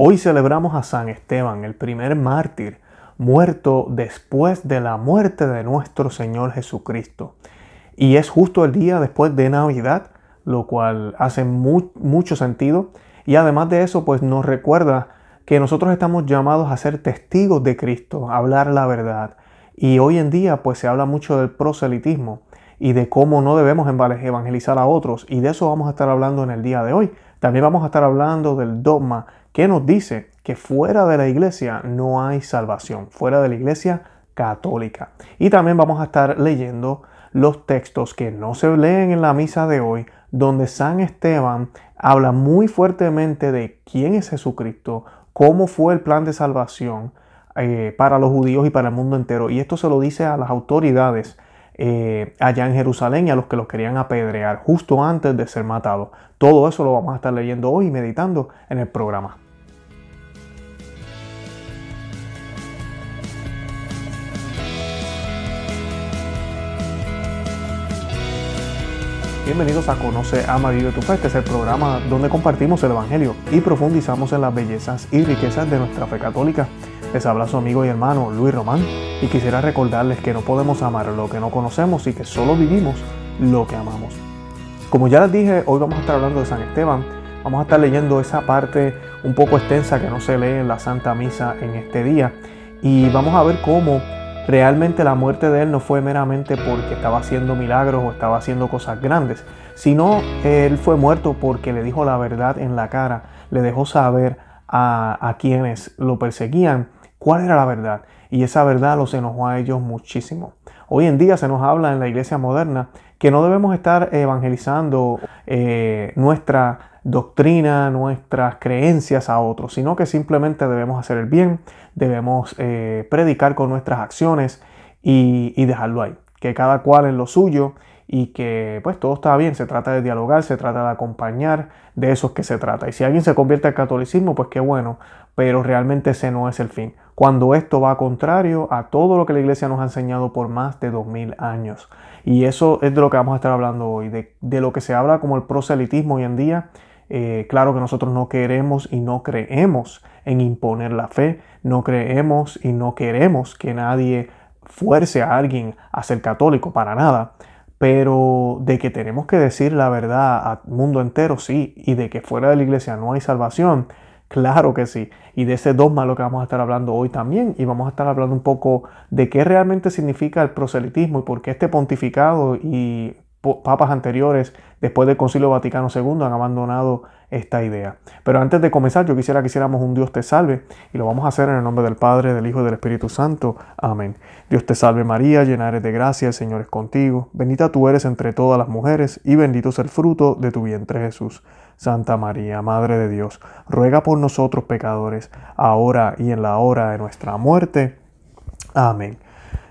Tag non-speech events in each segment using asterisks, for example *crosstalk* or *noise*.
Hoy celebramos a San Esteban, el primer mártir, muerto después de la muerte de nuestro Señor Jesucristo. Y es justo el día después de Navidad, lo cual hace mucho sentido. Y además de eso, pues nos recuerda que nosotros estamos llamados a ser testigos de Cristo, a hablar la verdad. Y hoy en día, pues se habla mucho del proselitismo y de cómo no debemos evangelizar a otros. Y de eso vamos a estar hablando en el día de hoy. También vamos a estar hablando del dogma que nos dice que fuera de la iglesia no hay salvación, fuera de la iglesia católica. Y también vamos a estar leyendo los textos que no se leen en la misa de hoy, donde San Esteban habla muy fuertemente de quién es Jesucristo, cómo fue el plan de salvación eh, para los judíos y para el mundo entero. Y esto se lo dice a las autoridades eh, allá en Jerusalén y a los que los querían apedrear justo antes de ser matados. Todo eso lo vamos a estar leyendo hoy y meditando en el programa. Bienvenidos a Conoce, Ama, Vive tu Fe. Este es el programa donde compartimos el Evangelio y profundizamos en las bellezas y riquezas de nuestra fe católica. Les habla su amigo y hermano Luis Román y quisiera recordarles que no podemos amar lo que no conocemos y que solo vivimos lo que amamos. Como ya les dije, hoy vamos a estar hablando de San Esteban. Vamos a estar leyendo esa parte un poco extensa que no se lee en la Santa Misa en este día y vamos a ver cómo realmente la muerte de él no fue meramente porque estaba haciendo milagros o estaba haciendo cosas grandes, sino él fue muerto porque le dijo la verdad en la cara, le dejó saber a, quienes lo perseguían cuál era la verdad. Y esa verdad los enojó a ellos muchísimo. Hoy en día se nos habla en la iglesia moderna que no debemos estar evangelizando eh, nuestra doctrina, nuestras creencias a otros, sino que simplemente debemos hacer el bien, debemos eh, predicar con nuestras acciones y, dejarlo ahí. Que cada cual en lo suyo y que pues todo está bien, se trata de dialogar, se trata de acompañar, de eso es que se trata. Y si alguien se convierte al catolicismo, pues qué bueno, pero realmente ese no es el fin. Cuando esto va contrario a todo lo que la iglesia nos ha enseñado por más de dos mil años. Y eso es de lo que vamos a estar hablando hoy, de lo que se habla como el proselitismo hoy en día eh, claro que nosotros no queremos y no creemos en imponer la fe, no creemos y no queremos que nadie fuerce a alguien a ser católico, para nada. Pero de que tenemos que decir la verdad al mundo entero, sí. Y de que fuera de la iglesia no hay salvación, claro que sí. Y de ese dogma lo que vamos a estar hablando hoy también. Y vamos a estar hablando un poco de qué realmente significa el proselitismo y por qué este pontificado y papas anteriores, después del Concilio Vaticano II, han abandonado esta idea. Pero antes de comenzar, yo quisiera que hiciéramos un Dios te salve y lo vamos a hacer en el nombre del Padre, del Hijo y del Espíritu Santo. Amén. Dios te salve María, llena eres de gracia, el Señor es contigo. Bendita tú eres entre todas las mujeres y bendito es el fruto de tu vientre Jesús. Santa María, Madre de Dios, ruega por nosotros pecadores, ahora y en la hora de nuestra muerte. Amén.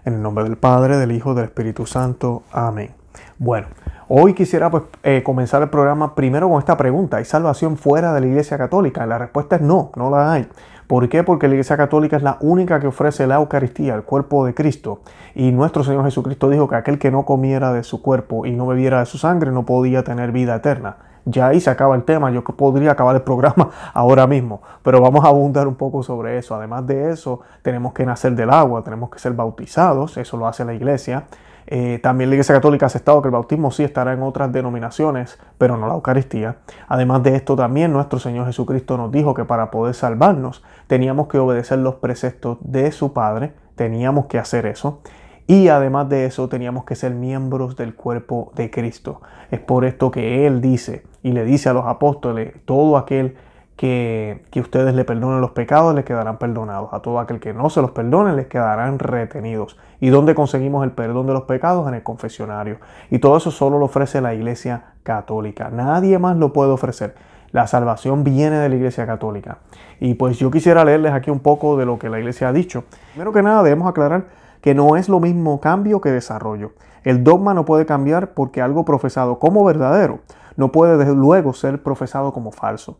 En el nombre del Padre, del Hijo y del Espíritu Santo. Amén. Bueno, hoy quisiera pues, eh, comenzar el programa primero con esta pregunta. ¿Hay salvación fuera de la Iglesia Católica? La respuesta es no, no la hay. ¿Por qué? Porque la Iglesia Católica es la única que ofrece la Eucaristía, el cuerpo de Cristo. Y nuestro Señor Jesucristo dijo que aquel que no comiera de su cuerpo y no bebiera de su sangre no podía tener vida eterna. Ya ahí se acaba el tema, yo podría acabar el programa *laughs* ahora mismo, pero vamos a abundar un poco sobre eso. Además de eso, tenemos que nacer del agua, tenemos que ser bautizados, eso lo hace la iglesia. Eh, también la Iglesia Católica ha aceptado que el bautismo sí estará en otras denominaciones, pero no la Eucaristía. Además de esto, también nuestro Señor Jesucristo nos dijo que para poder salvarnos teníamos que obedecer los preceptos de su Padre, teníamos que hacer eso. Y además de eso, teníamos que ser miembros del cuerpo de Cristo. Es por esto que Él dice y le dice a los apóstoles, todo aquel que, ustedes le perdonen los pecados, les quedarán perdonados. A todo aquel que no se los perdone, les quedarán retenidos. ¿Y dónde conseguimos el perdón de los pecados? En el confesionario. Y todo eso solo lo ofrece la Iglesia Católica. Nadie más lo puede ofrecer. La salvación viene de la Iglesia Católica. Y pues yo quisiera leerles aquí un poco de lo que la Iglesia ha dicho. Primero que nada debemos aclarar que no es lo mismo cambio que desarrollo. El dogma no puede cambiar porque algo profesado como verdadero no puede desde luego ser profesado como falso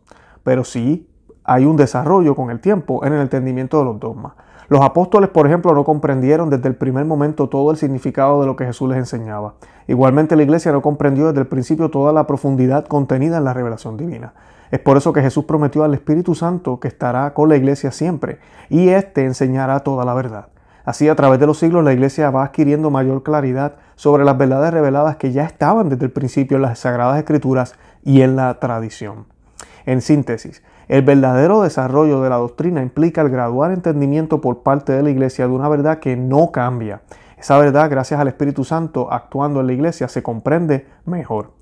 pero sí hay un desarrollo con el tiempo en el entendimiento de los dogmas. Los apóstoles, por ejemplo, no comprendieron desde el primer momento todo el significado de lo que Jesús les enseñaba. Igualmente la iglesia no comprendió desde el principio toda la profundidad contenida en la revelación divina. Es por eso que Jesús prometió al Espíritu Santo que estará con la iglesia siempre y éste enseñará toda la verdad. Así, a través de los siglos, la iglesia va adquiriendo mayor claridad sobre las verdades reveladas que ya estaban desde el principio en las Sagradas Escrituras y en la tradición. En síntesis, el verdadero desarrollo de la doctrina implica el gradual entendimiento por parte de la iglesia de una verdad que no cambia. Esa verdad, gracias al Espíritu Santo actuando en la iglesia, se comprende mejor.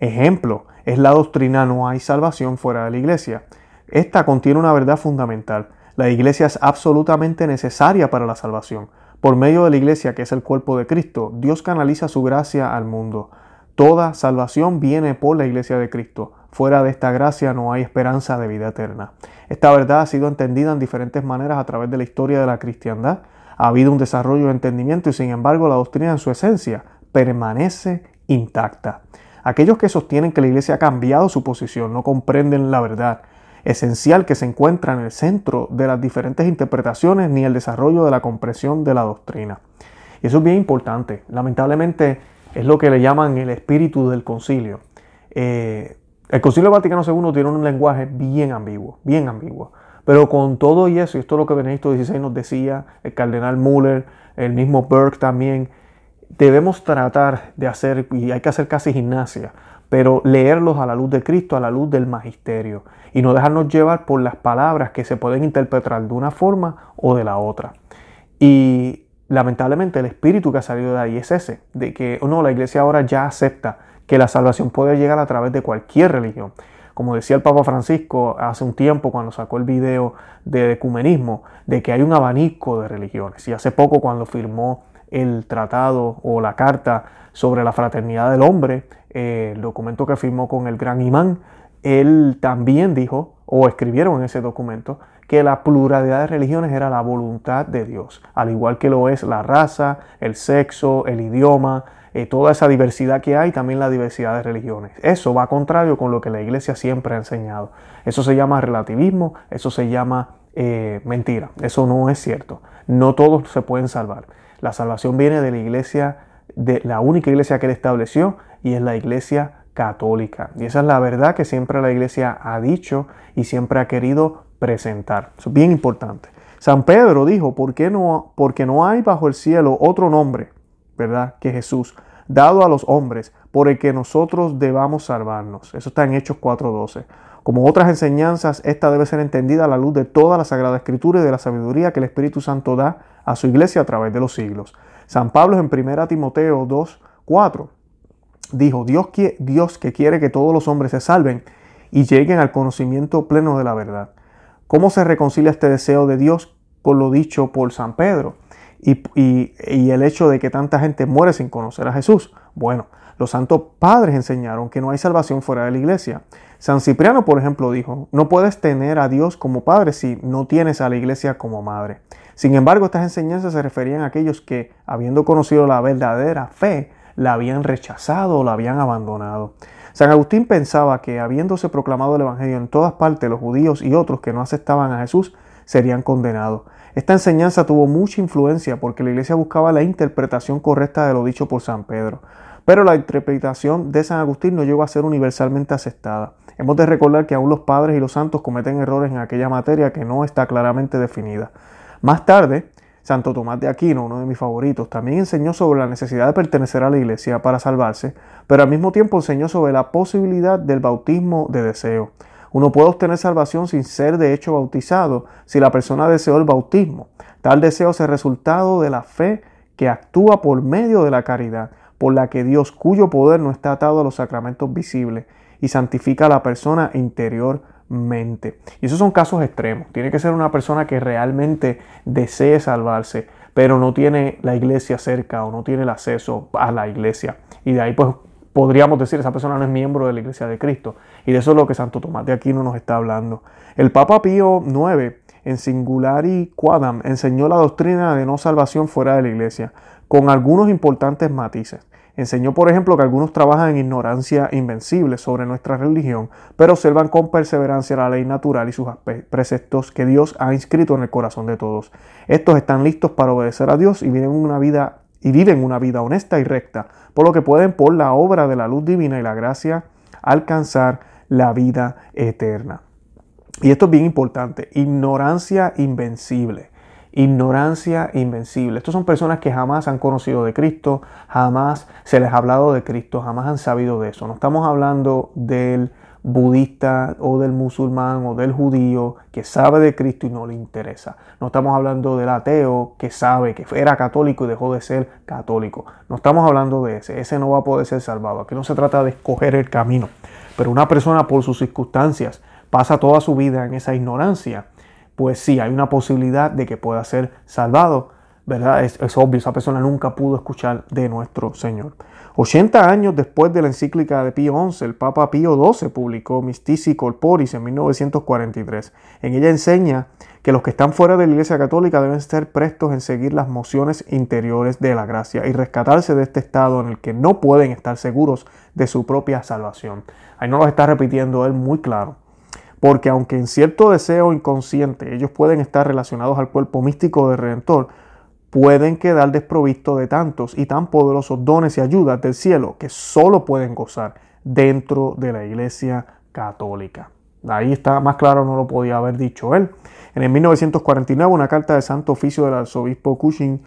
Ejemplo, es la doctrina no hay salvación fuera de la iglesia. Esta contiene una verdad fundamental. La iglesia es absolutamente necesaria para la salvación. Por medio de la iglesia, que es el cuerpo de Cristo, Dios canaliza su gracia al mundo. Toda salvación viene por la iglesia de Cristo. Fuera de esta gracia no hay esperanza de vida eterna. Esta verdad ha sido entendida en diferentes maneras a través de la historia de la cristiandad. Ha habido un desarrollo de entendimiento y sin embargo la doctrina en su esencia permanece intacta. Aquellos que sostienen que la iglesia ha cambiado su posición no comprenden la verdad esencial que se encuentra en el centro de las diferentes interpretaciones ni el desarrollo de la comprensión de la doctrina. Y eso es bien importante. Lamentablemente es lo que le llaman el espíritu del concilio. Eh, el Concilio Vaticano II tiene un lenguaje bien ambiguo, bien ambiguo. Pero con todo y eso, y esto es lo que Benedicto XVI nos decía, el cardenal Müller, el mismo Burke también, debemos tratar de hacer, y hay que hacer casi gimnasia, pero leerlos a la luz de Cristo, a la luz del magisterio, y no dejarnos llevar por las palabras que se pueden interpretar de una forma o de la otra. Y lamentablemente el espíritu que ha salido de ahí es ese, de que no, la iglesia ahora ya acepta que la salvación puede llegar a través de cualquier religión. Como decía el Papa Francisco hace un tiempo cuando sacó el video de ecumenismo, de que hay un abanico de religiones. Y hace poco cuando firmó el tratado o la carta sobre la fraternidad del hombre, eh, el documento que firmó con el gran imán, él también dijo, o escribieron en ese documento, que la pluralidad de religiones era la voluntad de Dios, al igual que lo es la raza, el sexo, el idioma, eh, toda esa diversidad que hay, también la diversidad de religiones. Eso va contrario con lo que la iglesia siempre ha enseñado. Eso se llama relativismo, eso se llama eh, mentira. Eso no es cierto. No todos se pueden salvar. La salvación viene de la iglesia, de la única iglesia que él estableció, y es la iglesia católica. Y esa es la verdad que siempre la iglesia ha dicho y siempre ha querido presentar. Eso es bien importante. San Pedro dijo, ¿por qué no, porque no hay bajo el cielo otro nombre ¿verdad? Que Jesús, dado a los hombres, por el que nosotros debamos salvarnos. Eso está en Hechos 4.12. Como otras enseñanzas, esta debe ser entendida a la luz de toda la Sagrada Escritura y de la sabiduría que el Espíritu Santo da a su iglesia a través de los siglos. San Pablo en 1 Timoteo 2.4 dijo, Dios, Dios que quiere que todos los hombres se salven y lleguen al conocimiento pleno de la verdad. ¿Cómo se reconcilia este deseo de Dios con lo dicho por San Pedro? Y, el hecho de que tanta gente muere sin conocer a Jesús. Bueno, los santos padres enseñaron que no hay salvación fuera de la iglesia. San Cipriano, por ejemplo, dijo, no puedes tener a Dios como padre si no tienes a la iglesia como madre. Sin embargo, estas enseñanzas se referían a aquellos que, habiendo conocido la verdadera fe, la habían rechazado o la habían abandonado. San Agustín pensaba que, habiéndose proclamado el Evangelio en todas partes, los judíos y otros que no aceptaban a Jesús serían condenados. Esta enseñanza tuvo mucha influencia porque la iglesia buscaba la interpretación correcta de lo dicho por San Pedro. Pero la interpretación de San Agustín no llegó a ser universalmente aceptada. Hemos de recordar que aún los padres y los santos cometen errores en aquella materia que no está claramente definida. Más tarde, Santo Tomás de Aquino, uno de mis favoritos, también enseñó sobre la necesidad de pertenecer a la iglesia para salvarse, pero al mismo tiempo enseñó sobre la posibilidad del bautismo de deseo. Uno puede obtener salvación sin ser de hecho bautizado si la persona deseó el bautismo. Tal deseo es el resultado de la fe que actúa por medio de la caridad, por la que Dios, cuyo poder no está atado a los sacramentos visibles, y santifica a la persona interiormente. Y esos son casos extremos. Tiene que ser una persona que realmente desee salvarse, pero no tiene la iglesia cerca o no tiene el acceso a la iglesia. Y de ahí pues podríamos decir, esa persona no es miembro de la iglesia de Cristo. Y de eso es lo que Santo Tomás de Aquino nos está hablando. El Papa Pío IX, en Singulari Quadam, enseñó la doctrina de no salvación fuera de la iglesia, con algunos importantes matices. Enseñó, por ejemplo, que algunos trabajan en ignorancia invencible sobre nuestra religión, pero observan con perseverancia la ley natural y sus preceptos que Dios ha inscrito en el corazón de todos. Estos están listos para obedecer a Dios y viven una vida y viven una vida honesta y recta, por lo que pueden por la obra de la luz divina y la gracia alcanzar la vida eterna. Y esto es bien importante, ignorancia invencible. Ignorancia invencible. Estos son personas que jamás han conocido de Cristo, jamás se les ha hablado de Cristo, jamás han sabido de eso. No estamos hablando del budista o del musulmán o del judío que sabe de Cristo y no le interesa. No estamos hablando del ateo que sabe que era católico y dejó de ser católico. No estamos hablando de ese. Ese no va a poder ser salvado. Aquí no se trata de escoger el camino. Pero una persona por sus circunstancias pasa toda su vida en esa ignorancia, pues sí, hay una posibilidad de que pueda ser salvado. ¿Verdad? Es, es obvio, esa persona nunca pudo escuchar de nuestro Señor. 80 años después de la encíclica de Pío XI, el Papa Pío XII publicó Mystici Corporis en 1943. En ella enseña que los que están fuera de la Iglesia Católica deben estar prestos en seguir las mociones interiores de la gracia y rescatarse de este estado en el que no pueden estar seguros de su propia salvación. Ahí no lo está repitiendo él muy claro. Porque aunque en cierto deseo inconsciente ellos pueden estar relacionados al cuerpo místico del Redentor, pueden quedar desprovistos de tantos y tan poderosos dones y ayudas del cielo que solo pueden gozar dentro de la Iglesia Católica. Ahí está, más claro no lo podía haber dicho él. En el 1949, una carta de Santo Oficio del arzobispo Cushing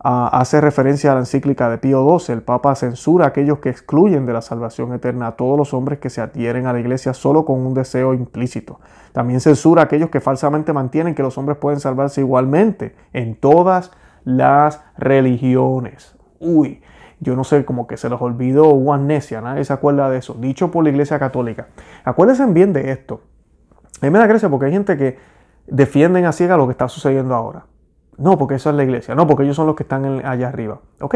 ah, hace referencia a la encíclica de Pío XII. El Papa censura a aquellos que excluyen de la salvación eterna a todos los hombres que se adhieren a la iglesia solo con un deseo implícito. También censura a aquellos que falsamente mantienen que los hombres pueden salvarse igualmente en todas las religiones. Uy, yo no sé, como que se los olvidó o amnesia, nadie se acuerda de eso, dicho por la Iglesia Católica. Acuérdense bien de esto. A mí me da gracia porque hay gente que defienden a ciega lo que está sucediendo ahora. No, porque eso es la iglesia. No, porque ellos son los que están allá arriba. Ok.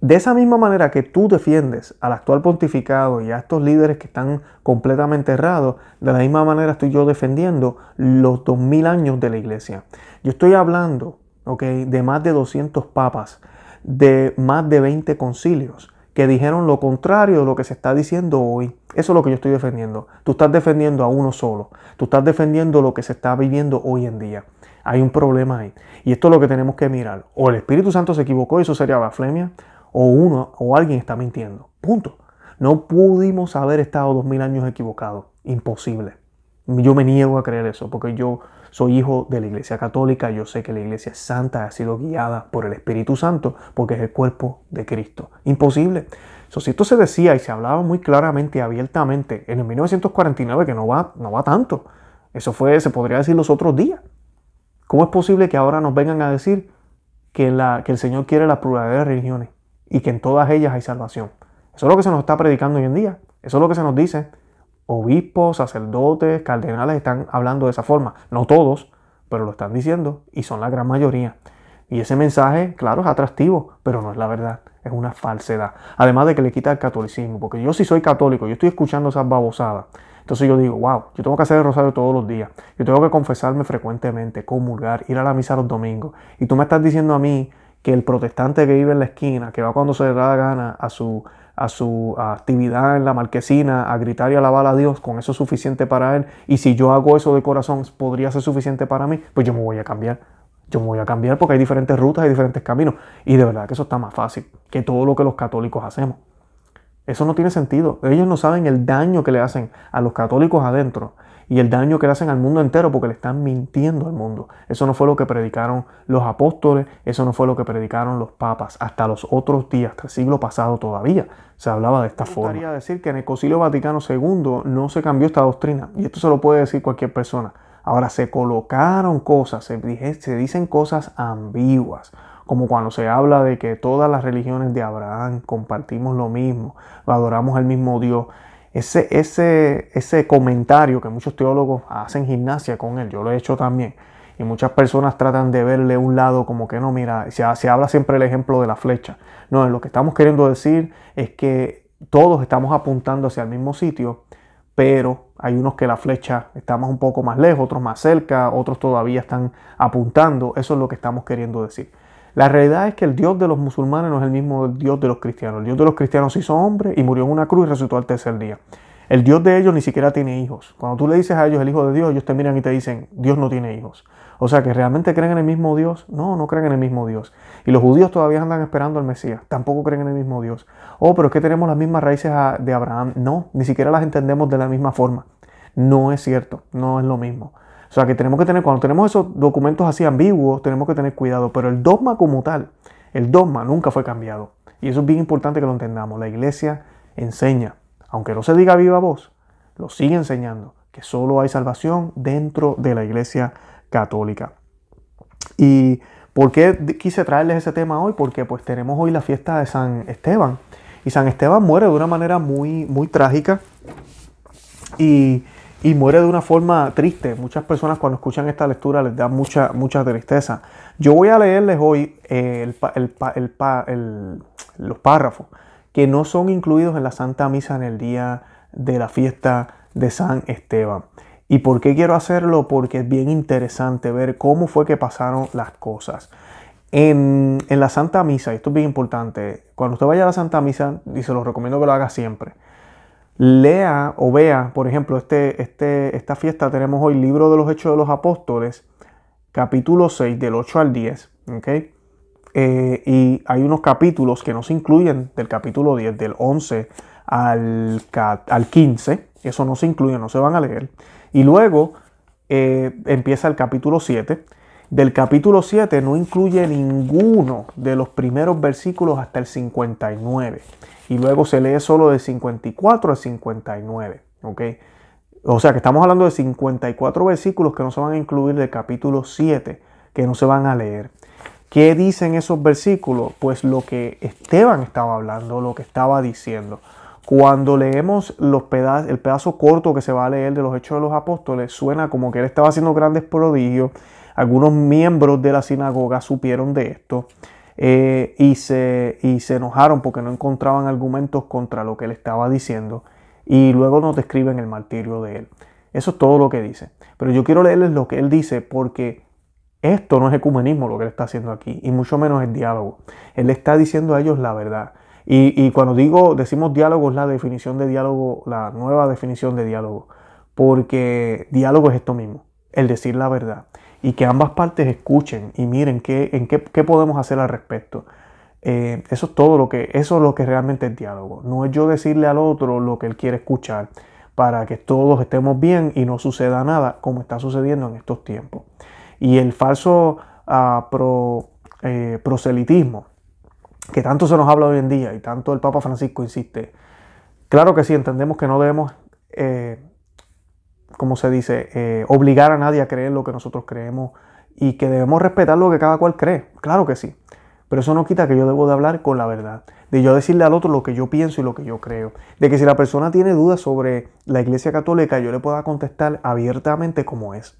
De esa misma manera que tú defiendes al actual pontificado y a estos líderes que están completamente errados, de la misma manera estoy yo defendiendo los dos mil años de la iglesia. Yo estoy hablando de más de 200 papas, de más de 20 concilios que dijeron lo contrario de lo que se está diciendo hoy. Eso es lo que yo estoy defendiendo. Tú estás defendiendo a uno solo. Tú estás defendiendo lo que se está viviendo hoy en día. Hay un problema ahí. Y esto es lo que tenemos que mirar. O el Espíritu Santo se equivocó y eso sería blasfemia, o uno o alguien está mintiendo. Punto. No pudimos haber estado dos mil años equivocados. Imposible. Yo me niego a creer eso, porque yo soy hijo de la Iglesia Católica, yo sé que la Iglesia es santa, ha sido guiada por el Espíritu Santo, porque es el cuerpo de Cristo. Imposible. si esto se decía y se hablaba muy claramente y abiertamente en el 1949, que no va, no va tanto, eso fue, se podría decir los otros días. ¿Cómo es posible que ahora nos vengan a decir que, la, que el Señor quiere la pluralidad de religiones y que en todas ellas hay salvación? Eso es lo que se nos está predicando hoy en día. Eso es lo que se nos dice obispos, sacerdotes, cardenales están hablando de esa forma. No todos, pero lo están diciendo y son la gran mayoría. Y ese mensaje, claro, es atractivo, pero no es la verdad, es una falsedad. Además de que le quita el catolicismo, porque yo si soy católico, yo estoy escuchando esas babosadas. Entonces yo digo, wow, yo tengo que hacer el rosario todos los días, yo tengo que confesarme frecuentemente, comulgar, ir a la misa los domingos. Y tú me estás diciendo a mí que el protestante que vive en la esquina, que va cuando se le da la gana a su a su actividad en la marquesina, a gritar y alabar a Dios, con eso es suficiente para él. Y si yo hago eso de corazón, podría ser suficiente para mí, pues yo me voy a cambiar. Yo me voy a cambiar porque hay diferentes rutas, hay diferentes caminos. Y de verdad que eso está más fácil que todo lo que los católicos hacemos. Eso no tiene sentido. Ellos no saben el daño que le hacen a los católicos adentro y el daño que le hacen al mundo entero porque le están mintiendo al mundo. Eso no fue lo que predicaron los apóstoles, eso no fue lo que predicaron los papas. Hasta los otros días, hasta el siglo pasado todavía, se hablaba de esta Me forma. decir que en el Concilio Vaticano II no se cambió esta doctrina y esto se lo puede decir cualquier persona. Ahora se colocaron cosas, se, se dicen cosas ambiguas como cuando se habla de que todas las religiones de Abraham compartimos lo mismo, adoramos al mismo Dios. Ese, ese, ese comentario que muchos teólogos hacen gimnasia con él, yo lo he hecho también, y muchas personas tratan de verle un lado como que no, mira, se, se habla siempre el ejemplo de la flecha. No, lo que estamos queriendo decir es que todos estamos apuntando hacia el mismo sitio, pero hay unos que la flecha está un poco más lejos, otros más cerca, otros todavía están apuntando. Eso es lo que estamos queriendo decir. La realidad es que el Dios de los musulmanes no es el mismo Dios de los cristianos. El Dios de los cristianos se hizo hombre y murió en una cruz y resucitó al tercer día. El Dios de ellos ni siquiera tiene hijos. Cuando tú le dices a ellos el Hijo de Dios, ellos te miran y te dicen, Dios no tiene hijos. O sea que realmente creen en el mismo Dios. No, no creen en el mismo Dios. Y los judíos todavía andan esperando al Mesías. Tampoco creen en el mismo Dios. Oh, pero es que tenemos las mismas raíces de Abraham. No, ni siquiera las entendemos de la misma forma. No es cierto, no es lo mismo. O sea que tenemos que tener, cuando tenemos esos documentos así ambiguos, tenemos que tener cuidado. Pero el dogma como tal, el dogma nunca fue cambiado. Y eso es bien importante que lo entendamos. La iglesia enseña, aunque no se diga viva voz, lo sigue enseñando, que solo hay salvación dentro de la iglesia católica. ¿Y por qué quise traerles ese tema hoy? Porque pues tenemos hoy la fiesta de San Esteban. Y San Esteban muere de una manera muy, muy trágica y, muere de una forma triste. Muchas personas cuando escuchan esta lectura les da mucha, mucha tristeza. Yo voy a leerles hoy eh, los párrafos que no son incluidos en la Santa Misa en el día de la fiesta de San Esteban. ¿Y por qué quiero hacerlo? Porque es bien interesante ver cómo fue que pasaron las cosas. En, la Santa Misa, y esto es bien importante, cuando usted vaya a la Santa Misa, y se lo recomiendo que lo haga siempre, lea o vea, por ejemplo, este, este, esta fiesta tenemos hoy libro de los Hechos de los Apóstoles, capítulo 6, del 8 al 10, ¿ok? Eh, y hay unos capítulos que no se incluyen del capítulo 10, del 11 al, al 15, eso no se incluye, no se van a leer. Y luego eh, empieza el capítulo 7. Del capítulo 7 no incluye ninguno de los primeros versículos hasta el 59. Y luego se lee solo de 54 al 59. ¿ok? O sea que estamos hablando de 54 versículos que no se van a incluir del capítulo 7, que no se van a leer. ¿Qué dicen esos versículos? Pues lo que Esteban estaba hablando, lo que estaba diciendo. Cuando leemos el pedazo corto que se va a leer de los Hechos de los Apóstoles, suena como que él estaba haciendo grandes prodigios. Algunos miembros de la sinagoga supieron de esto eh, y, se, y se enojaron porque no encontraban argumentos contra lo que él estaba diciendo. Y luego nos describen el martirio de él. Eso es todo lo que dice. Pero yo quiero leerles lo que él dice porque esto no es ecumenismo lo que él está haciendo aquí, y mucho menos es diálogo. Él está diciendo a ellos la verdad. Y, cuando digo, decimos diálogo, es la definición de diálogo, la nueva definición de diálogo. Porque diálogo es esto mismo, el decir la verdad. Y que ambas partes escuchen y miren qué, en qué, podemos hacer al respecto. Eh, eso es todo lo que, eso es lo que realmente es diálogo. No es yo decirle al otro lo que él quiere escuchar para que todos estemos bien y no suceda nada como está sucediendo en estos tiempos. Y el falso eh, proselitismo que tanto se nos habla hoy en día y tanto el Papa Francisco insiste, claro que sí, entendemos que no debemos, eh, como se dice, eh, obligar a nadie a creer lo que nosotros creemos y que debemos respetar lo que cada cual cree, claro que sí, pero eso no quita que yo debo de hablar con la verdad, de yo decirle al otro lo que yo pienso y lo que yo creo, de que si la persona tiene dudas sobre la Iglesia Católica yo le pueda contestar abiertamente como es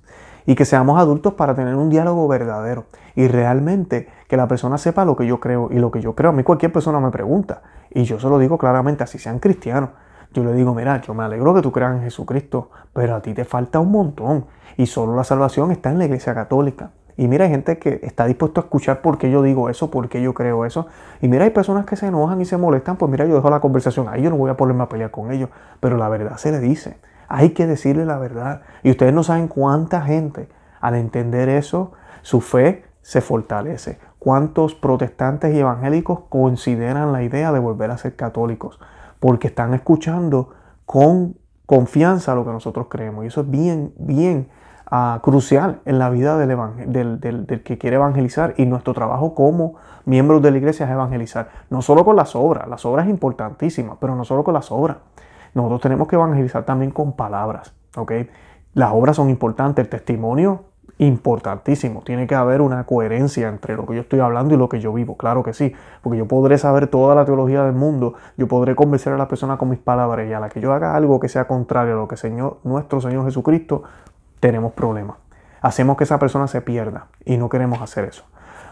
y que seamos adultos para tener un diálogo verdadero y realmente que la persona sepa lo que yo creo y lo que yo creo. A mí cualquier persona me pregunta y yo se lo digo claramente, así sean cristianos. Yo le digo, mira, yo me alegro que tú creas en Jesucristo, pero a ti te falta un montón y solo la salvación está en la iglesia católica. Y mira, hay gente que está dispuesto a escuchar por qué yo digo eso, por qué yo creo eso. Y mira, hay personas que se enojan y se molestan, pues mira, yo dejo la conversación ahí, yo no voy a ponerme a pelear con ellos, pero la verdad se le dice. Hay que decirle la verdad. Y ustedes no saben cuánta gente, al entender eso, su fe se fortalece. ¿Cuántos protestantes y evangélicos consideran la idea de volver a ser católicos? Porque están escuchando con confianza lo que nosotros creemos. Y eso es bien, bien ah, crucial en la vida del, del, que quiere evangelizar. Y nuestro trabajo como miembros de la iglesia es evangelizar. No solo con las obras, las obras es importantísimas, pero no solo con las obras. Nosotros tenemos que evangelizar también con palabras, ¿ok? Las obras son importantes, el testimonio importantísimo. Tiene que haber una coherencia entre lo que yo estoy hablando y lo que yo vivo. Claro que sí, porque yo podré saber toda la teología del mundo, yo podré convencer a la persona con mis palabras y a la que yo haga algo que sea contrario a lo que Señor, nuestro Señor Jesucristo, tenemos problemas. Hacemos que esa persona se pierda y no queremos hacer eso.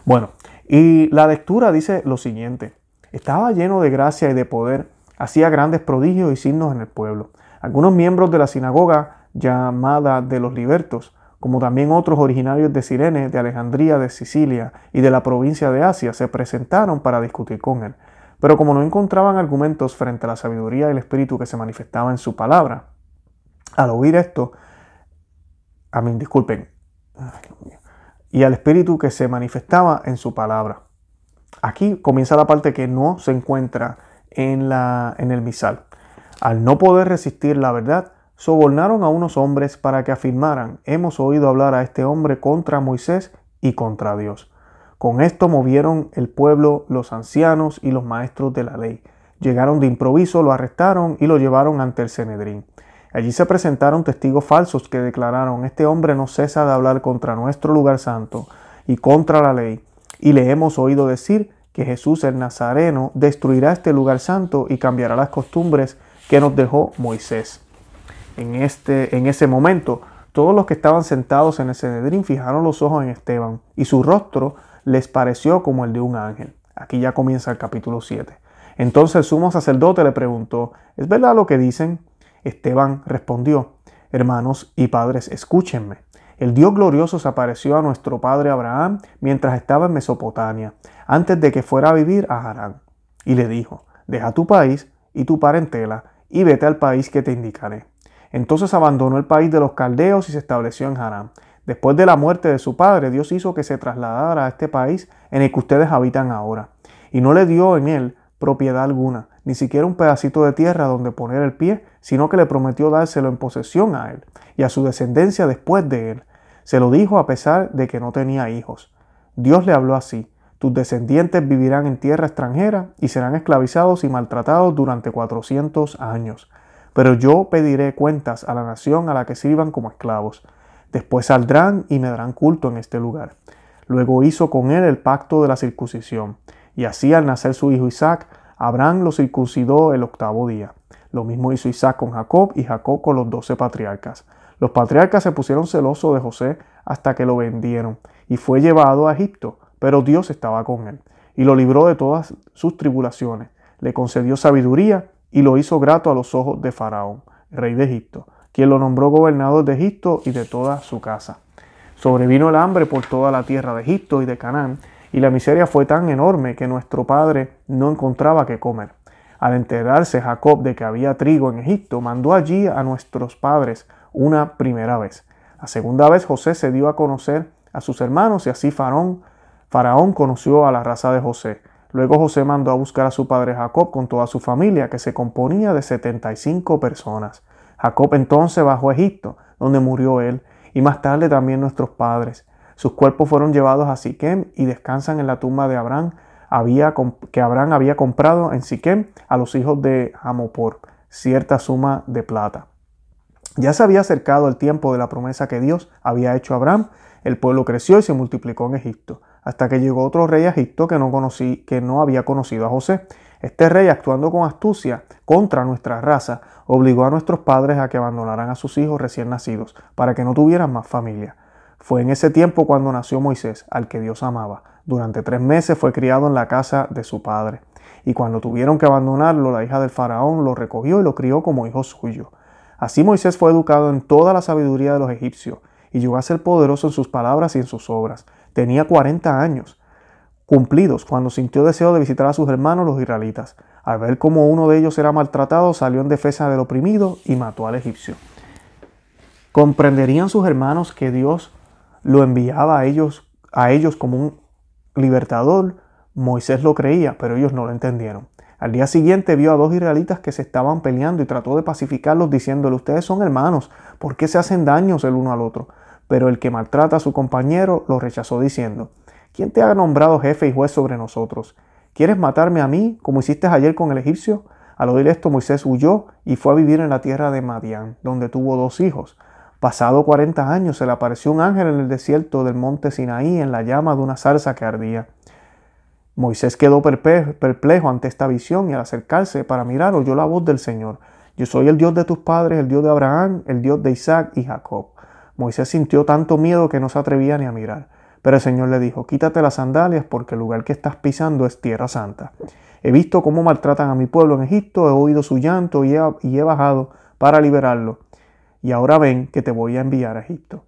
Bueno, y la lectura dice lo siguiente. Estaba lleno de gracia y de poder hacía grandes prodigios y signos en el pueblo. Algunos miembros de la sinagoga llamada de los libertos como también otros originarios de Sirene, de Alejandría, de Sicilia y de la provincia de Asia, se presentaron para discutir con él. Pero como no encontraban argumentos frente a la sabiduría y el espíritu que se manifestaba en su palabra, al oír esto, a mí, disculpen, y al espíritu que se manifestaba en su palabra. Aquí comienza la parte que no se encuentra en, la, en el misal. Al no poder resistir la verdad, sobornaron a unos hombres para que afirmaran, hemos oído hablar a este hombre contra Moisés y contra Dios. Con esto movieron el pueblo, los ancianos y los maestros de la ley. Llegaron de improviso, lo arrestaron y lo llevaron ante el Senedrín. Allí se presentaron testigos falsos que declararon, este hombre no cesa de hablar contra nuestro lugar santo y contra la ley, y le hemos oído decir que Jesús el Nazareno destruirá este lugar santo y cambiará las costumbres que nos dejó Moisés. En, este, en ese momento, todos los que estaban sentados en el Senedrín fijaron los ojos en Esteban, y su rostro les pareció como el de un ángel. Aquí ya comienza el capítulo 7. Entonces el sumo sacerdote le preguntó, ¿es verdad lo que dicen? Esteban respondió, Hermanos y padres, escúchenme. El Dios glorioso se apareció a nuestro padre Abraham mientras estaba en Mesopotamia, antes de que fuera a vivir a Harán. Y le dijo, Deja tu país y tu parentela y vete al país que te indicaré. Entonces abandonó el país de los caldeos y se estableció en Harán. Después de la muerte de su padre, Dios hizo que se trasladara a este país en el que ustedes habitan ahora, y no le dio en él propiedad alguna, ni siquiera un pedacito de tierra donde poner el pie, sino que le prometió dárselo en posesión a él y a su descendencia después de él. Se lo dijo a pesar de que no tenía hijos. Dios le habló así, tus descendientes vivirán en tierra extranjera y serán esclavizados y maltratados durante cuatrocientos años. Pero yo pediré cuentas a la nación a la que sirvan como esclavos. Después saldrán y me darán culto en este lugar. Luego hizo con él el pacto de la circuncisión. Y así al nacer su hijo Isaac, Abraham lo circuncidó el octavo día. Lo mismo hizo Isaac con Jacob y Jacob con los doce patriarcas. Los patriarcas se pusieron celosos de José hasta que lo vendieron y fue llevado a Egipto, pero Dios estaba con él y lo libró de todas sus tribulaciones. Le concedió sabiduría y lo hizo grato a los ojos de Faraón, rey de Egipto, quien lo nombró gobernador de Egipto y de toda su casa. Sobrevino el hambre por toda la tierra de Egipto y de Canaán, y la miseria fue tan enorme que nuestro padre no encontraba qué comer. Al enterarse Jacob de que había trigo en Egipto, mandó allí a nuestros padres una primera vez. La segunda vez José se dio a conocer a sus hermanos y así Faraón, Faraón conoció a la raza de José. Luego José mandó a buscar a su padre Jacob con toda su familia, que se componía de 75 personas. Jacob entonces bajó a Egipto, donde murió él, y más tarde también nuestros padres. Sus cuerpos fueron llevados a Siquem y descansan en la tumba de Abraham, que Abraham había comprado en Siquem a los hijos de Hamopor, cierta suma de plata. Ya se había acercado el tiempo de la promesa que Dios había hecho a Abraham. El pueblo creció y se multiplicó en Egipto, hasta que llegó otro rey a Egipto que no, conocí, que no había conocido a José. Este rey, actuando con astucia contra nuestra raza, obligó a nuestros padres a que abandonaran a sus hijos recién nacidos, para que no tuvieran más familia. Fue en ese tiempo cuando nació Moisés, al que Dios amaba. Durante tres meses fue criado en la casa de su padre. Y cuando tuvieron que abandonarlo, la hija del faraón lo recogió y lo crió como hijo suyo. Así Moisés fue educado en toda la sabiduría de los egipcios y llegó a ser poderoso en sus palabras y en sus obras. Tenía 40 años cumplidos cuando sintió deseo de visitar a sus hermanos los israelitas. Al ver cómo uno de ellos era maltratado, salió en defensa del oprimido y mató al egipcio. ¿Comprenderían sus hermanos que Dios lo enviaba a ellos, a ellos como un libertador, Moisés lo creía, pero ellos no lo entendieron. Al día siguiente vio a dos israelitas que se estaban peleando y trató de pacificarlos diciéndole, ustedes son hermanos, ¿por qué se hacen daños el uno al otro? Pero el que maltrata a su compañero lo rechazó diciendo, ¿quién te ha nombrado jefe y juez sobre nosotros? ¿Quieres matarme a mí como hiciste ayer con el egipcio? Al oír esto Moisés huyó y fue a vivir en la tierra de Madián, donde tuvo dos hijos. Pasado cuarenta años se le apareció un ángel en el desierto del monte Sinaí en la llama de una zarza que ardía. Moisés quedó perplejo ante esta visión y al acercarse para mirar oyó la voz del Señor. Yo soy el Dios de tus padres, el Dios de Abraham, el Dios de Isaac y Jacob. Moisés sintió tanto miedo que no se atrevía ni a mirar. Pero el Señor le dijo, quítate las sandalias porque el lugar que estás pisando es tierra santa. He visto cómo maltratan a mi pueblo en Egipto, he oído su llanto y he, bajado para liberarlo y ahora ven que te voy a enviar a Egipto.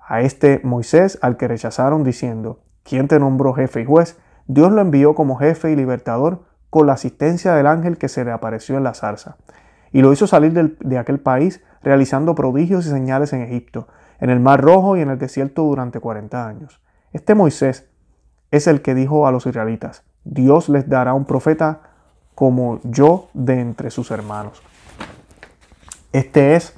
A este Moisés, al que rechazaron diciendo, ¿quién te nombró jefe y juez? Dios lo envió como jefe y libertador con la asistencia del ángel que se le apareció en la zarza. Y lo hizo salir de aquel país realizando prodigios y señales en Egipto, en el Mar Rojo y en el desierto durante 40 años. Este Moisés es el que dijo a los israelitas, Dios les dará un profeta como yo de entre sus hermanos. Este es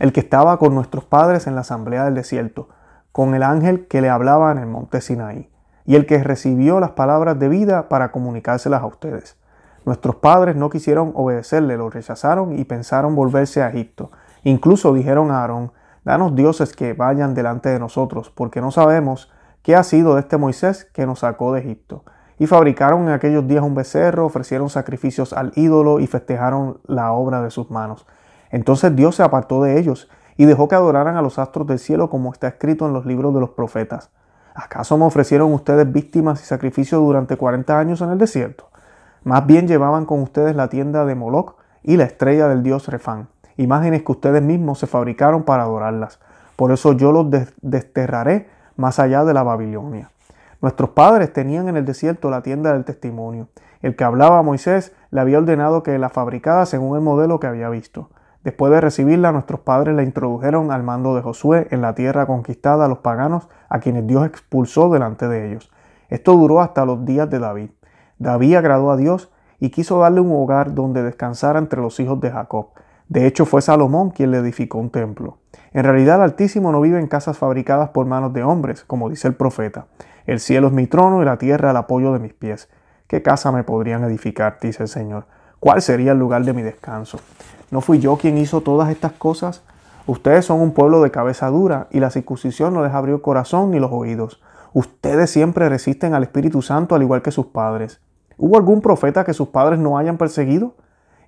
el que estaba con nuestros padres en la asamblea del desierto, con el ángel que le hablaba en el monte Sinaí, y el que recibió las palabras de vida para comunicárselas a ustedes. Nuestros padres no quisieron obedecerle, lo rechazaron y pensaron volverse a Egipto. Incluso dijeron a Aarón, danos dioses que vayan delante de nosotros, porque no sabemos qué ha sido de este Moisés que nos sacó de Egipto. Y fabricaron en aquellos días un becerro, ofrecieron sacrificios al ídolo y festejaron la obra de sus manos. Entonces Dios se apartó de ellos y dejó que adoraran a los astros del cielo como está escrito en los libros de los profetas. ¿Acaso me ofrecieron ustedes víctimas y sacrificios durante 40 años en el desierto? Más bien llevaban con ustedes la tienda de Moloch y la estrella del dios Refán, imágenes que ustedes mismos se fabricaron para adorarlas. Por eso yo los desterraré más allá de la Babilonia. Nuestros padres tenían en el desierto la tienda del testimonio. El que hablaba a Moisés le había ordenado que la fabricara según el modelo que había visto. Después de recibirla, nuestros padres la introdujeron al mando de Josué en la tierra conquistada a los paganos, a quienes Dios expulsó delante de ellos. Esto duró hasta los días de David. David agradó a Dios y quiso darle un hogar donde descansara entre los hijos de Jacob. De hecho, fue Salomón quien le edificó un templo. En realidad, el Altísimo no vive en casas fabricadas por manos de hombres, como dice el profeta. El cielo es mi trono y la tierra el apoyo de mis pies. ¿Qué casa me podrían edificar? dice el Señor. ¿Cuál sería el lugar de mi descanso? ¿No fui yo quien hizo todas estas cosas? Ustedes son un pueblo de cabeza dura y la circuncisión no les abrió corazón ni los oídos. Ustedes siempre resisten al Espíritu Santo al igual que sus padres. ¿Hubo algún profeta que sus padres no hayan perseguido?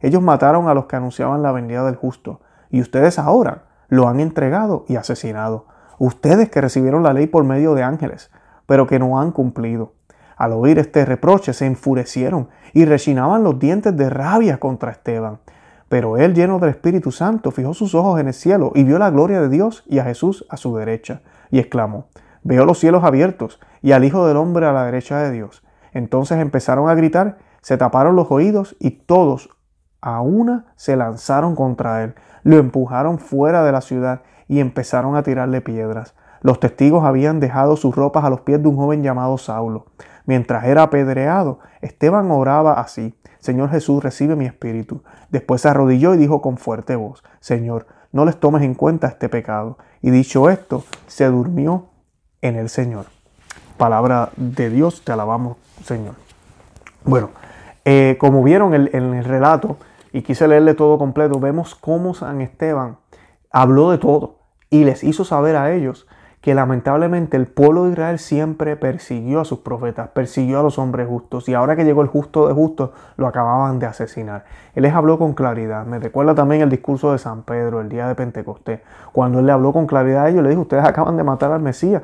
Ellos mataron a los que anunciaban la venida del justo y ustedes ahora lo han entregado y asesinado. Ustedes que recibieron la ley por medio de ángeles, pero que no han cumplido. Al oír este reproche se enfurecieron y rechinaban los dientes de rabia contra Esteban. Pero él, lleno del Espíritu Santo, fijó sus ojos en el cielo y vio la gloria de Dios y a Jesús a su derecha, y exclamó, Veo los cielos abiertos y al Hijo del Hombre a la derecha de Dios. Entonces empezaron a gritar, se taparon los oídos y todos a una se lanzaron contra él, lo empujaron fuera de la ciudad y empezaron a tirarle piedras. Los testigos habían dejado sus ropas a los pies de un joven llamado Saulo. Mientras era apedreado, Esteban oraba así, Señor Jesús, recibe mi espíritu. Después se arrodilló y dijo con fuerte voz, Señor, no les tomes en cuenta este pecado. Y dicho esto, se durmió en el Señor. Palabra de Dios, te alabamos, Señor. Bueno, eh, como vieron en el relato, y quise leerle todo completo, vemos cómo San Esteban habló de todo y les hizo saber a ellos que lamentablemente el pueblo de Israel siempre persiguió a sus profetas, persiguió a los hombres justos y ahora que llegó el justo de justos lo acababan de asesinar. Él les habló con claridad. Me recuerda también el discurso de San Pedro el día de Pentecostés, cuando él le habló con claridad a ellos, le dijo, ustedes acaban de matar al Mesías.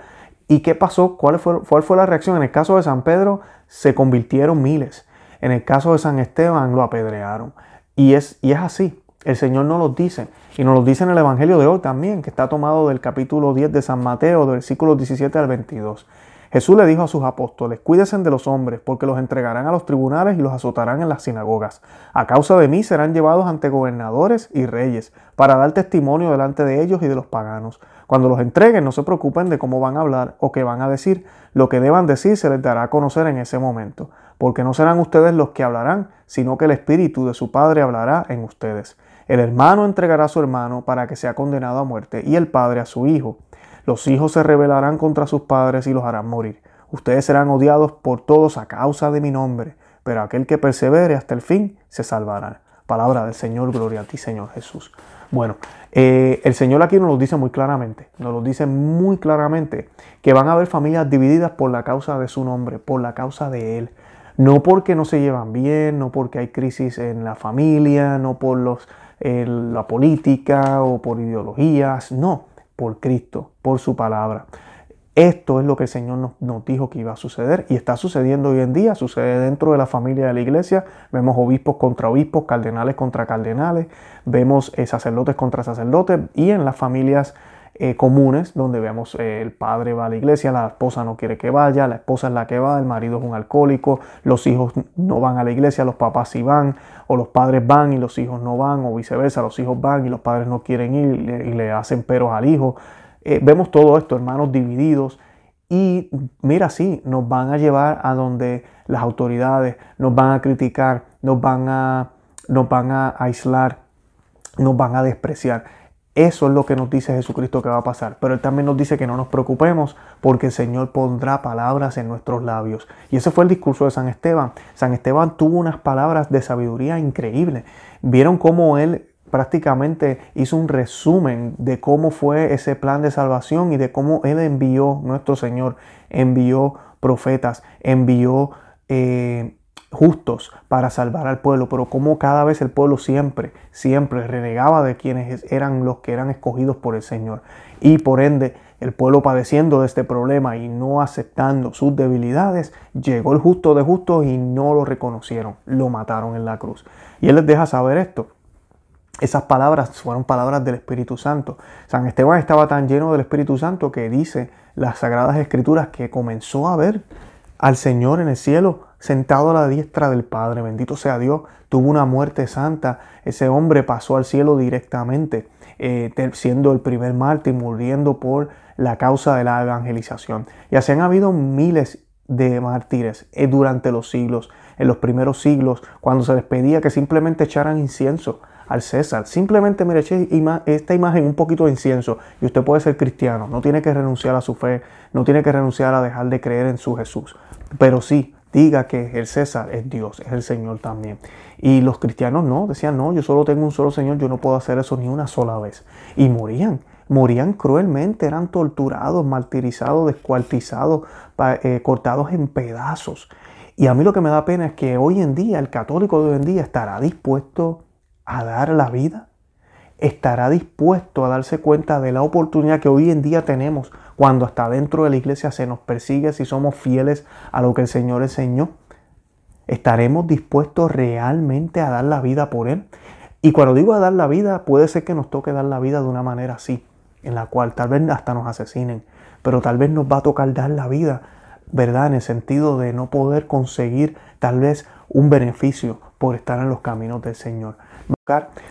¿Y qué pasó? ¿Cuál fue, cuál fue la reacción? En el caso de San Pedro se convirtieron miles. En el caso de San Esteban lo apedrearon. Y es, y es así. El Señor nos lo dice. Y nos lo dice en el Evangelio de hoy también, que está tomado del capítulo 10 de San Mateo, del versículo 17 al 22. Jesús le dijo a sus apóstoles, cuídense de los hombres, porque los entregarán a los tribunales y los azotarán en las sinagogas. A causa de mí serán llevados ante gobernadores y reyes, para dar testimonio delante de ellos y de los paganos. Cuando los entreguen, no se preocupen de cómo van a hablar o qué van a decir. Lo que deban decir se les dará a conocer en ese momento, porque no serán ustedes los que hablarán, sino que el Espíritu de su Padre hablará en ustedes. El hermano entregará a su hermano para que sea condenado a muerte, y el padre a su hijo. Los hijos se rebelarán contra sus padres y los harán morir. Ustedes serán odiados por todos a causa de mi nombre, pero aquel que persevere hasta el fin se salvará. Palabra del Señor, gloria a ti, Señor Jesús. Bueno, eh, el Señor aquí nos lo dice muy claramente, nos lo dice muy claramente, que van a haber familias divididas por la causa de su nombre, por la causa de Él. No porque no se llevan bien, no porque hay crisis en la familia, no por los, la política o por ideologías, no, por Cristo, por su palabra. Esto es lo que el Señor nos, dijo que iba a suceder y está sucediendo hoy en día, sucede dentro de la familia de la iglesia. Vemos obispos contra obispos, cardenales contra cardenales, vemos eh, sacerdotes contra sacerdotes y en las familias eh, comunes donde vemos eh, el padre va a la iglesia, la esposa no quiere que vaya, la esposa es la que va, el marido es un alcohólico, los hijos no van a la iglesia, los papás sí van, o los padres van y los hijos no van, o viceversa, los hijos van y los padres no quieren ir y le, hacen peros al hijo. Eh, vemos todo esto, hermanos divididos. Y mira, sí, nos van a llevar a donde las autoridades nos van a criticar, nos van a, nos van a aislar, nos van a despreciar. Eso es lo que nos dice Jesucristo que va a pasar. Pero Él también nos dice que no nos preocupemos porque el Señor pondrá palabras en nuestros labios. Y ese fue el discurso de San Esteban. San Esteban tuvo unas palabras de sabiduría increíbles. Vieron cómo Él prácticamente hizo un resumen de cómo fue ese plan de salvación y de cómo Él envió, nuestro Señor, envió profetas, envió... Eh, justos para salvar al pueblo, pero como cada vez el pueblo siempre, siempre renegaba de quienes eran los que eran escogidos por el Señor. Y por ende, el pueblo padeciendo de este problema y no aceptando sus debilidades, llegó el justo de justos y no lo reconocieron, lo mataron en la cruz. Y él les deja saber esto. Esas palabras fueron palabras del Espíritu Santo. San Esteban estaba tan lleno del Espíritu Santo que dice las Sagradas Escrituras que comenzó a ver al Señor en el cielo sentado a la diestra del Padre. Bendito sea Dios, tuvo una muerte santa. Ese hombre pasó al cielo directamente, eh, siendo el primer mártir, muriendo por la causa de la evangelización. Y así han habido miles de mártires eh, durante los siglos, en los primeros siglos, cuando se les pedía que simplemente echaran incienso al César. Simplemente mire, esta imagen un poquito de incienso y usted puede ser cristiano. No tiene que renunciar a su fe, no tiene que renunciar a dejar de creer en su Jesús. Pero sí, diga que el César es Dios, es el Señor también. Y los cristianos no, decían, no, yo solo tengo un solo Señor, yo no puedo hacer eso ni una sola vez. Y morían, morían cruelmente, eran torturados, martirizados, descuartizados, eh, cortados en pedazos. Y a mí lo que me da pena es que hoy en día, el católico de hoy en día estará dispuesto a dar la vida, estará dispuesto a darse cuenta de la oportunidad que hoy en día tenemos cuando hasta dentro de la iglesia se nos persigue si somos fieles a lo que el Señor enseñó? ¿Estaremos dispuestos realmente a dar la vida por Él? Y cuando digo a dar la vida, puede ser que nos toque dar la vida de una manera así, en la cual tal vez hasta nos asesinen, pero tal vez nos va a tocar dar la vida, ¿verdad? En el sentido de no poder conseguir tal vez un beneficio por estar en los caminos del Señor.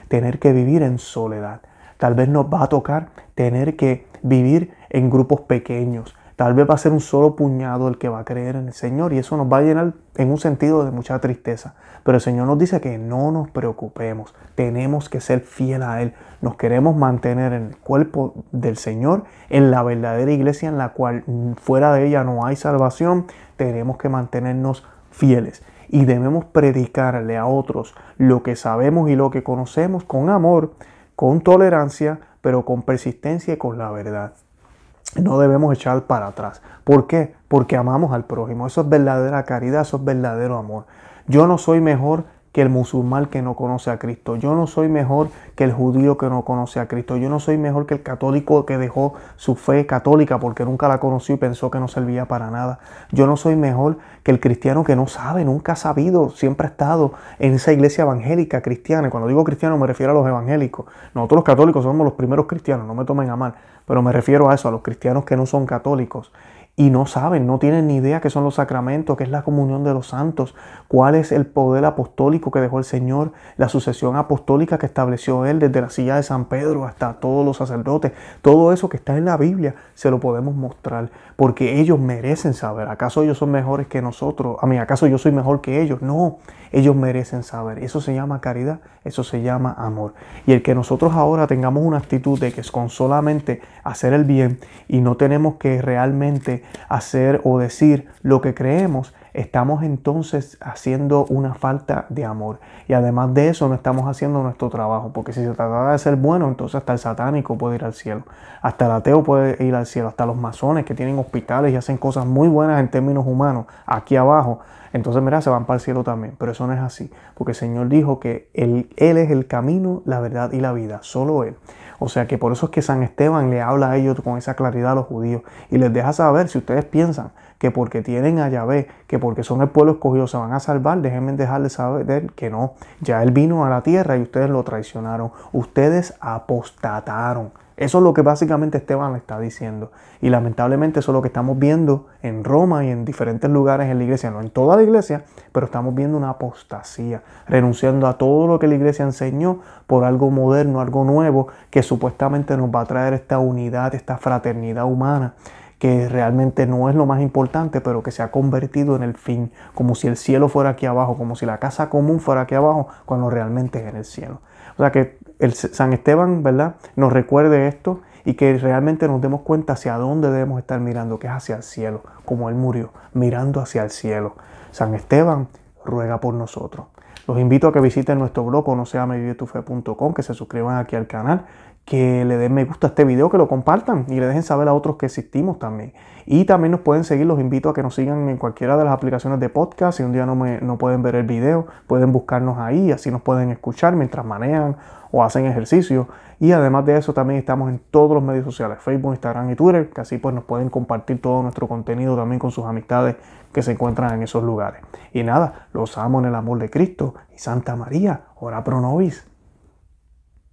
Tener que vivir en soledad. Tal vez nos va a tocar tener que vivir en grupos pequeños. Tal vez va a ser un solo puñado el que va a creer en el Señor y eso nos va a llenar en un sentido de mucha tristeza. Pero el Señor nos dice que no nos preocupemos, tenemos que ser fiel a Él. Nos queremos mantener en el cuerpo del Señor, en la verdadera iglesia en la cual fuera de ella no hay salvación, tenemos que mantenernos fieles y debemos predicarle a otros lo que sabemos y lo que conocemos con amor, con tolerancia, pero con persistencia y con la verdad. No debemos echar para atrás. ¿Por qué? Porque amamos al prójimo. Eso es verdadera caridad, eso es verdadero amor. Yo no soy mejor que el musulmán que no conoce a Cristo. Yo no soy mejor que el judío que no conoce a Cristo. Yo no soy mejor que el católico que dejó su fe católica porque nunca la conoció y pensó que no servía para nada. Yo no soy mejor que el cristiano que no sabe, nunca ha sabido, siempre ha estado en esa iglesia evangélica cristiana. Y cuando digo cristiano me refiero a los evangélicos. Nosotros los católicos somos los primeros cristianos, no me tomen a mal, pero me refiero a eso, a los cristianos que no son católicos y no saben, no tienen ni idea qué son los sacramentos, qué es la comunión de los santos, cuál es el poder apostólico que dejó el Señor, la sucesión apostólica que estableció Él desde la silla de San Pedro hasta todos los sacerdotes. Todo eso que está en la Biblia se lo podemos mostrar porque ellos merecen saber. ¿Acaso ellos son mejores que nosotros? A mí, ¿acaso yo soy mejor que ellos? No, ellos merecen saber. Eso se llama caridad, eso se llama amor. Y el que nosotros ahora tengamos una actitud de que es con solamente hacer el bien y no tenemos que realmente hacer o decir lo que creemos, estamos entonces haciendo una falta de amor. Y además de eso, no estamos haciendo nuestro trabajo, porque si se trataba de ser bueno, entonces hasta el satánico puede ir al cielo, hasta el ateo puede ir al cielo, hasta los masones que tienen hospitales y hacen cosas muy buenas en términos humanos, aquí abajo, entonces, mira, se van para el cielo también. Pero eso no es así, porque el Señor dijo que él, él es el camino, la verdad y la vida, solo Él. O sea que por eso es que San Esteban le habla a ellos con esa claridad a los judíos y les deja saber, si ustedes piensan que porque tienen a Yahvé, que porque son el pueblo escogido se van a salvar, déjenme dejarles saber que no. Ya Él vino a la tierra y ustedes lo traicionaron. Ustedes apostataron. Eso es lo que básicamente Esteban le está diciendo. Y lamentablemente eso es lo que estamos viendo en Roma y en diferentes lugares en la iglesia, no en toda la iglesia, pero estamos viendo una apostasía, renunciando a todo lo que la iglesia enseñó por algo moderno, algo nuevo, que supuestamente nos va a traer esta unidad, esta fraternidad humana que realmente no es lo más importante, pero que se ha convertido en el fin, como si el cielo fuera aquí abajo, como si la casa común fuera aquí abajo, cuando realmente es en el cielo. O sea que el San Esteban, ¿verdad? Nos recuerde esto y que realmente nos demos cuenta hacia dónde debemos estar mirando, que es hacia el cielo, como Él murió, mirando hacia el cielo. San Esteban ruega por nosotros. Los invito a que visiten nuestro blog, no sea que se suscriban aquí al canal, que le den me gusta a este video, que lo compartan y le dejen saber a otros que existimos también. Y también nos pueden seguir, los invito a que nos sigan en cualquiera de las aplicaciones de podcast. Si un día no, me, no pueden ver el video, pueden buscarnos ahí, así nos pueden escuchar mientras manejan o hacen ejercicio. Y además de eso también estamos en todos los medios sociales, Facebook, Instagram y Twitter, que así pues nos pueden compartir todo nuestro contenido también con sus amistades que se encuentran en esos lugares. Y nada, los amo en el amor de Cristo y Santa María, ora pro nobis.